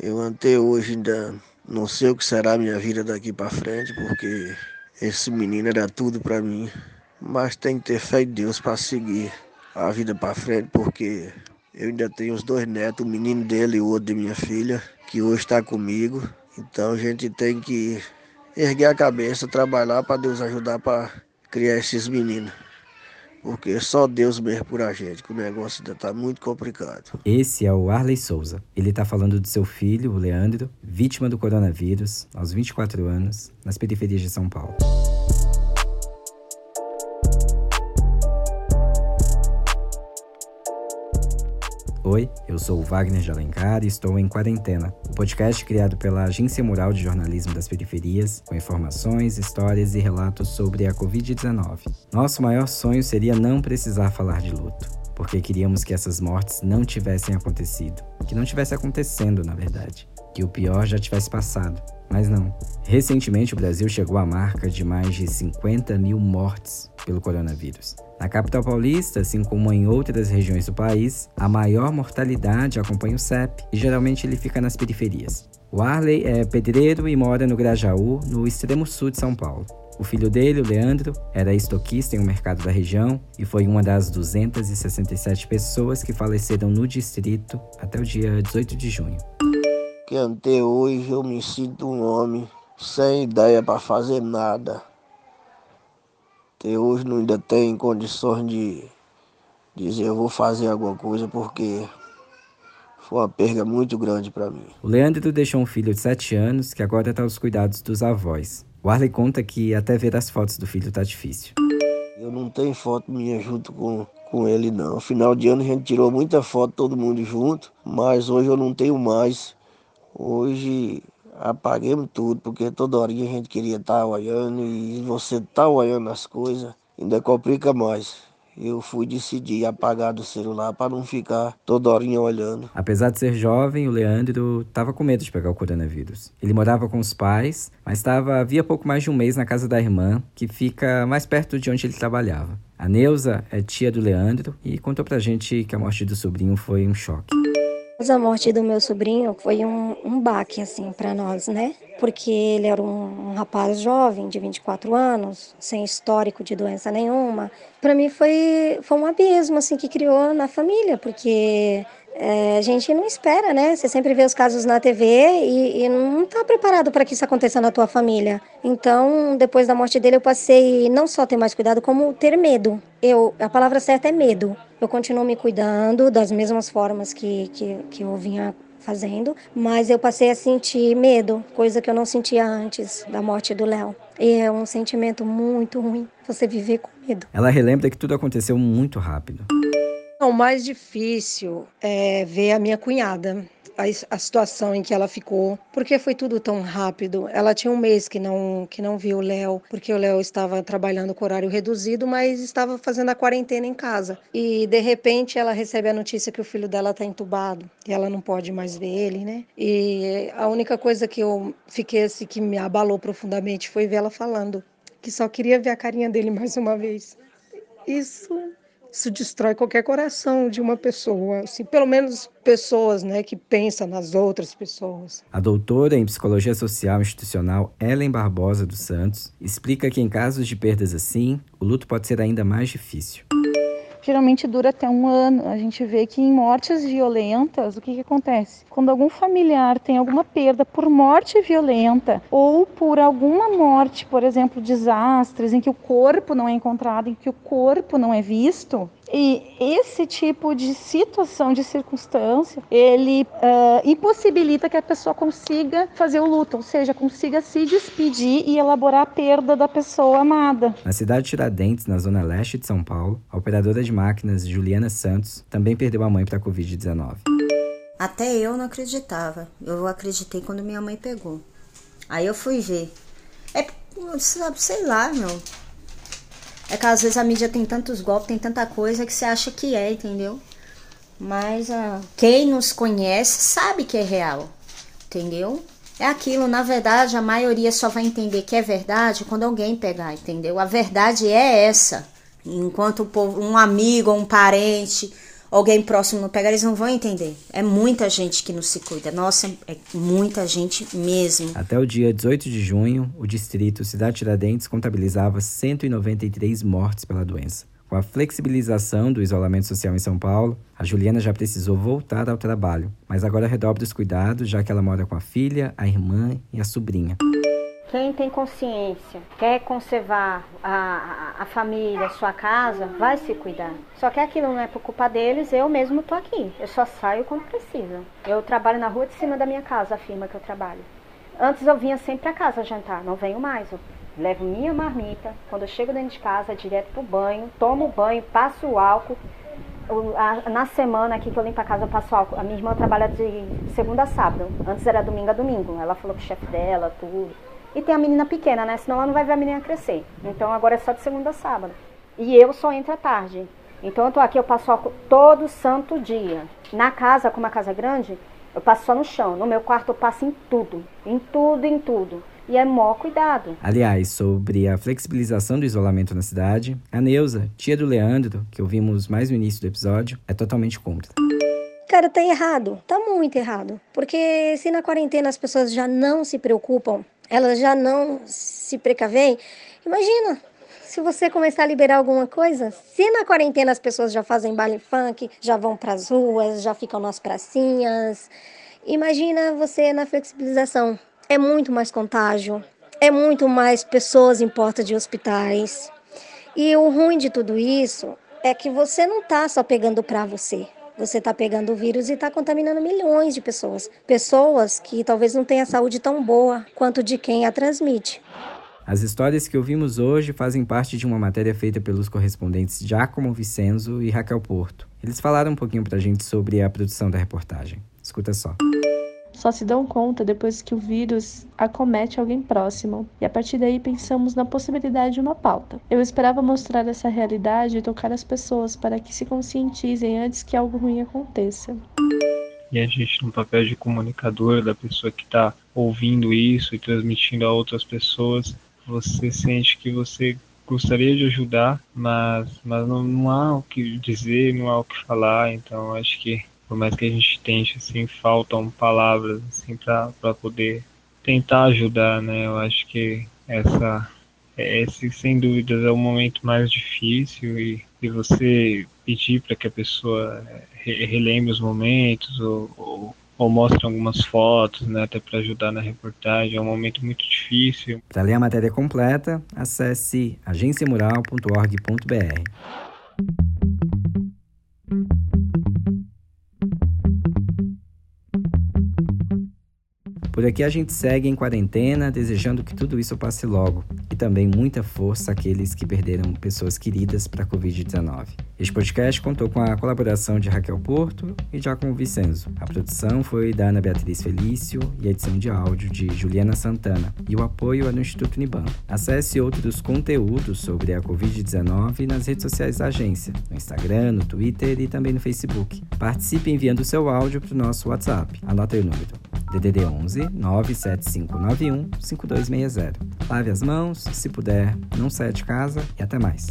Eu até hoje ainda não sei o que será a minha vida daqui para frente, porque esse menino era tudo para mim. Mas tem que ter fé em Deus para seguir a vida para frente, porque eu ainda tenho os dois netos, o menino dele e o outro de minha filha, que hoje está comigo. Então a gente tem que erguer a cabeça, trabalhar para Deus ajudar para criar esses meninos. Porque só Deus mesmo por a gente, que o negócio ainda está muito complicado. Esse é o Arley Souza. Ele está falando do seu filho, o Leandro, vítima do coronavírus, aos 24 anos, nas periferias de São Paulo. Oi, eu sou o Wagner de Alencar e estou em Quarentena, o um podcast criado pela Agência Mural de Jornalismo das Periferias, com informações, histórias e relatos sobre a Covid-19. Nosso maior sonho seria não precisar falar de luto, porque queríamos que essas mortes não tivessem acontecido, que não tivesse acontecendo, na verdade, que o pior já tivesse passado. Mas não. Recentemente, o Brasil chegou à marca de mais de 50 mil mortes pelo coronavírus. Na capital paulista, assim como em outras regiões do país, a maior mortalidade acompanha o CEP e geralmente ele fica nas periferias. O Arley é pedreiro e mora no Grajaú, no extremo sul de São Paulo. O filho dele, o Leandro, era estoquista em um mercado da região e foi uma das 267 pessoas que faleceram no distrito até o dia 18 de junho. Que até hoje eu me sinto um homem sem ideia para fazer nada até hoje não ainda tem condições de dizer eu vou fazer alguma coisa porque foi uma perda muito grande para mim. O Leandro deixou um filho de 7 anos que agora está aos cuidados dos avós. O Arley conta que até ver as fotos do filho tá difícil. Eu não tenho foto minha junto com, com ele não. Final de ano a gente tirou muita foto todo mundo junto, mas hoje eu não tenho mais. Hoje apaguemos tudo, porque toda hora a gente queria estar tá olhando e você tá olhando as coisas, ainda complica mais. Eu fui decidir apagar do celular para não ficar toda horinha olhando. Apesar de ser jovem, o Leandro estava com medo de pegar o coronavírus. Ele morava com os pais, mas estava havia pouco mais de um mês na casa da irmã, que fica mais perto de onde ele trabalhava. A Neuza é tia do Leandro e contou pra gente que a morte do sobrinho foi um choque. A morte do meu sobrinho foi um, um baque, assim, para nós, né? Porque ele era um, um, rapaz jovem, de 24 anos, sem histórico de doença nenhuma. Para mim foi, foi um abismo, assim, que criou na família, porque é, a gente não espera, né? Você sempre vê os casos na TV e, e não está preparado para que isso aconteça na tua família. Então, depois da morte dele, eu passei não só ter mais cuidado, como ter medo. Eu, a palavra certa é medo. Eu continuo me cuidando das mesmas formas que, que, que eu vinha fazendo, mas eu passei a sentir medo, coisa que eu não sentia antes da morte do Léo. E é um sentimento muito ruim, você viver com medo. Ela relembra que tudo aconteceu muito rápido. O mais difícil é ver a minha cunhada, a, a, situação em que ela ficou, porque foi tudo tão rápido. Ela tinha um mês que não que não viu o Léo, porque o Léo estava trabalhando com horário reduzido, mas estava fazendo a quarentena em casa. E de repente ela recebe a notícia que o filho dela está entubado e ela não pode mais ver ele, né? E a única coisa que eu fiquei assim que me abalou profundamente foi ver ela falando que só queria ver a carinha dele mais uma vez. Isso isso destrói qualquer coração de uma pessoa, assim, pelo menos pessoas, né, que pensam nas outras pessoas. A doutora em psicologia social institucional Ellen Barbosa dos Santos explica que em casos de perdas assim, o luto pode ser ainda mais difícil geralmente dura até um ano. A gente vê que em mortes violentas, o que, que acontece? Quando algum familiar tem alguma perda por morte violenta ou por alguma morte, por exemplo, desastres em que o corpo não é encontrado, em que o corpo não é visto, e esse tipo de situação, de circunstância, ele uh, impossibilita que a pessoa consiga fazer o luto, ou seja, consiga se despedir e elaborar a perda da pessoa amada. Na cidade de Tiradentes, na zona leste de São Paulo, a operadora de máquinas Juliana Santos também perdeu a mãe para a Covid-19. Até eu não acreditava. Eu acreditei quando minha mãe pegou. Aí eu fui ver. É, sei lá, meu. É que às vezes a mídia tem tantos golpes, tem tanta coisa que você acha que é, entendeu? Mas uh, quem nos conhece sabe que é real, entendeu? É aquilo, na verdade, a maioria só vai entender que é verdade quando alguém pegar, entendeu? A verdade é essa. Enquanto povo, um amigo um parente alguém próximo não pega, eles não vão entender. É muita gente que não se cuida. Nossa, é muita gente mesmo. Até o dia 18 de junho, o distrito Cidade Tiradentes contabilizava 193 mortes pela doença. Com a flexibilização do isolamento social em São Paulo, a Juliana já precisou voltar ao trabalho, mas agora redobra os cuidados, já que ela mora com a filha, a irmã e a sobrinha. Quem tem consciência, quer conservar a, a, a, família, a sua casa, vai se cuidar. Só que aquilo não é por culpa deles, eu mesmo tô aqui. Eu só saio quando precisa. Eu trabalho na rua de cima da minha casa, a firma que eu trabalho. Antes eu vinha sempre para casa jantar, não venho mais. Eu levo minha marmita, quando eu chego dentro de casa, direto pro banho, tomo banho, passo o álcool. na semana aqui que eu limpo a casa, eu passo álcool. A minha irmã trabalha de segunda a sábado. Antes era domingo a domingo. Ela falou que o chefe dela, tudo. E tem a menina pequena, né? Senão ela não vai ver a menina crescer. Então agora é só de segunda a sábado. E eu só entro à tarde. Então eu tô aqui, eu passo álcool todo santo dia. Na casa, como a casa é grande, eu passo só no chão. No meu quarto eu passo em tudo. Em tudo, em tudo. E é mó cuidado. Aliás, sobre a flexibilização do isolamento na cidade, a Neuza, tia do Leandro, que ouvimos mais no início do episódio, é totalmente contra. Cara, tá errado. Tá muito errado. Porque se na quarentena as pessoas já não se preocupam elas já não se precavem, imagina se você começar a liberar alguma coisa, se na quarentena as pessoas já fazem baile funk, já vão para as ruas, já ficam nas pracinhas, imagina você na flexibilização. É muito mais contágio, é muito mais pessoas em porta de hospitais. E o ruim de tudo isso é que você não está só pegando para você. Você está pegando o vírus e está contaminando milhões de pessoas. Pessoas que talvez não tenham saúde tão boa quanto de quem a transmite. As histórias que ouvimos hoje fazem parte de uma matéria feita pelos correspondentes Giacomo Vicenzo e Raquel Porto. Eles falaram um pouquinho para a gente sobre a produção da reportagem. Escuta só só se dão conta depois que o vírus acomete alguém próximo, e a partir daí pensamos na possibilidade de uma pauta. Eu esperava mostrar essa realidade e tocar as pessoas para que se conscientizem antes que algo ruim aconteça. E a gente, no papel de comunicador da pessoa que está ouvindo isso e transmitindo a outras pessoas, você sente que você gostaria de ajudar, mas, mas não, não há o que dizer, não há o que falar, então acho que por mais que a gente tente, assim, faltam palavras, assim, para poder tentar ajudar, né? Eu acho que essa, esse, sem dúvidas, é o momento mais difícil e, e você pedir para que a pessoa re relembre os momentos ou, ou, ou mostre algumas fotos, né, até para ajudar na reportagem, é um momento muito difícil. Para ler a matéria completa, acesse agenciamural.org.br. Por aqui a gente segue em quarentena, desejando que tudo isso passe logo e também muita força àqueles que perderam pessoas queridas para a Covid-19. Este podcast contou com a colaboração de Raquel Porto e Giacomo Vicenzo. A produção foi da Ana Beatriz Felício e a edição de áudio de Juliana Santana. E o apoio é do Instituto Uniban. Acesse outros conteúdos sobre a Covid-19 nas redes sociais da agência, no Instagram, no Twitter e também no Facebook. Participe enviando seu áudio para o nosso WhatsApp. Anote aí o número. DDD 11 97591 5260. Lave as mãos, se puder, não saia de casa e até mais.